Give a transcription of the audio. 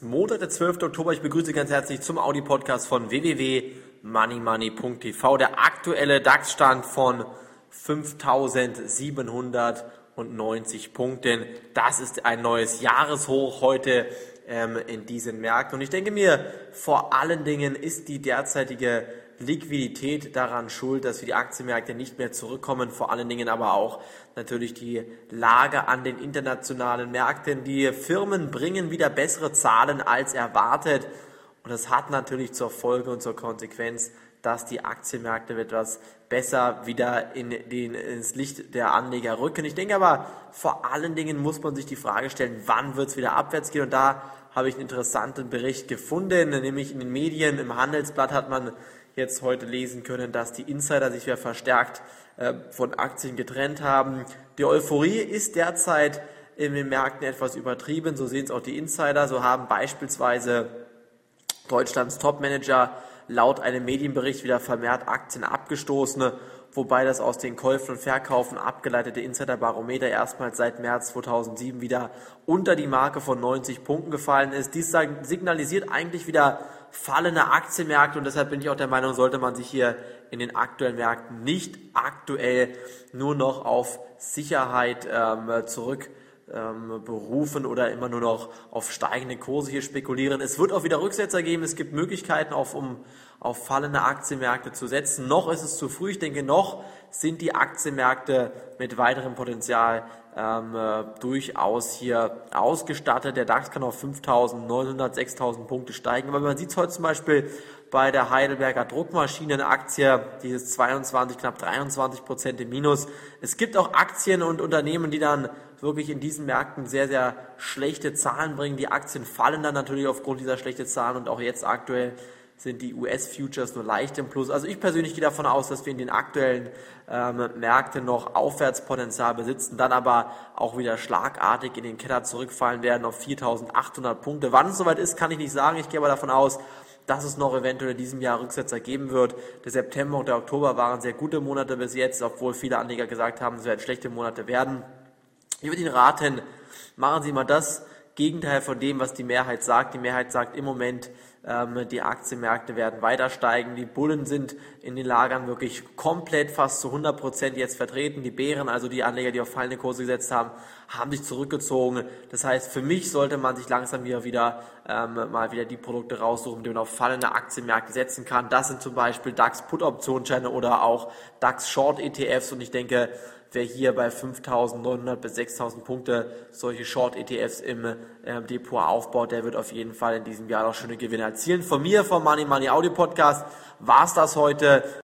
Montag, der 12. Oktober. Ich begrüße ganz herzlich zum Audi-Podcast von www.moneymoney.tv. Der aktuelle DAX-Stand von 5790 Punkten. Das ist ein neues Jahreshoch heute ähm, in diesen Märkten. Und ich denke mir, vor allen Dingen ist die derzeitige Liquidität daran schuld, dass wir die Aktienmärkte nicht mehr zurückkommen, vor allen Dingen aber auch natürlich die Lage an den internationalen Märkten. Die Firmen bringen wieder bessere Zahlen als erwartet und das hat natürlich zur Folge und zur Konsequenz, dass die Aktienmärkte etwas besser wieder in den, ins Licht der Anleger rücken. Ich denke aber, vor allen Dingen muss man sich die Frage stellen, wann wird es wieder abwärts gehen und da habe ich einen interessanten Bericht gefunden, nämlich in den Medien, im Handelsblatt hat man jetzt heute lesen können, dass die Insider sich wieder verstärkt äh, von Aktien getrennt haben. Die Euphorie ist derzeit in den Märkten etwas übertrieben, so sehen es auch die Insider. So haben beispielsweise Deutschlands Topmanager laut einem Medienbericht wieder vermehrt Aktien abgestoßen, wobei das aus den Käufen und Verkaufen abgeleitete Insiderbarometer erstmals seit März 2007 wieder unter die Marke von 90 Punkten gefallen ist. Dies signalisiert eigentlich wieder fallende Aktienmärkte und deshalb bin ich auch der Meinung, sollte man sich hier in den aktuellen Märkten nicht aktuell nur noch auf Sicherheit ähm, zurück ähm, berufen oder immer nur noch auf steigende Kurse hier spekulieren. Es wird auch wieder Rücksetzer geben. Es gibt Möglichkeiten, auf, um auf fallende Aktienmärkte zu setzen. Noch ist es zu früh. Ich denke, noch sind die Aktienmärkte mit weiterem Potenzial ähm, äh, durchaus hier ausgestattet. Der DAX kann auf 5.900, 6.000 Punkte steigen. Aber man sieht es heute zum Beispiel bei der Heidelberger Druckmaschinenaktie, dieses 22, knapp 23 Prozent im Minus. Es gibt auch Aktien und Unternehmen, die dann wirklich in diesen Märkten sehr, sehr schlechte Zahlen bringen. Die Aktien fallen dann natürlich aufgrund dieser schlechten Zahlen und auch jetzt aktuell sind die US-Futures nur leicht im Plus. Also ich persönlich gehe davon aus, dass wir in den aktuellen ähm, Märkten noch Aufwärtspotenzial besitzen, dann aber auch wieder schlagartig in den Keller zurückfallen werden auf 4.800 Punkte. Wann es soweit ist, kann ich nicht sagen. Ich gehe aber davon aus, dass es noch eventuell in diesem Jahr Rücksetzer geben wird. Der September und der Oktober waren sehr gute Monate bis jetzt, obwohl viele Anleger gesagt haben, es werden schlechte Monate werden. Ich würde Ihnen raten, machen Sie mal das Gegenteil von dem, was die Mehrheit sagt. Die Mehrheit sagt im Moment, die Aktienmärkte werden weiter steigen. Die Bullen sind in den Lagern wirklich komplett fast zu 100 Prozent jetzt vertreten. Die Bären, also die Anleger, die auf fallende Kurse gesetzt haben, haben sich zurückgezogen. Das heißt, für mich sollte man sich langsam wieder, wieder ähm, mal wieder die Produkte raussuchen, die man auf fallende Aktienmärkte setzen kann. Das sind zum Beispiel DAX Put Optionsscheine oder auch DAX Short ETFs und ich denke, wer hier bei 5.900 bis 6.000 Punkte solche Short-ETFs im äh, Depot aufbaut, der wird auf jeden Fall in diesem Jahr noch schöne Gewinne erzielen. Von mir, vom Money Money Audio Podcast, war's das heute.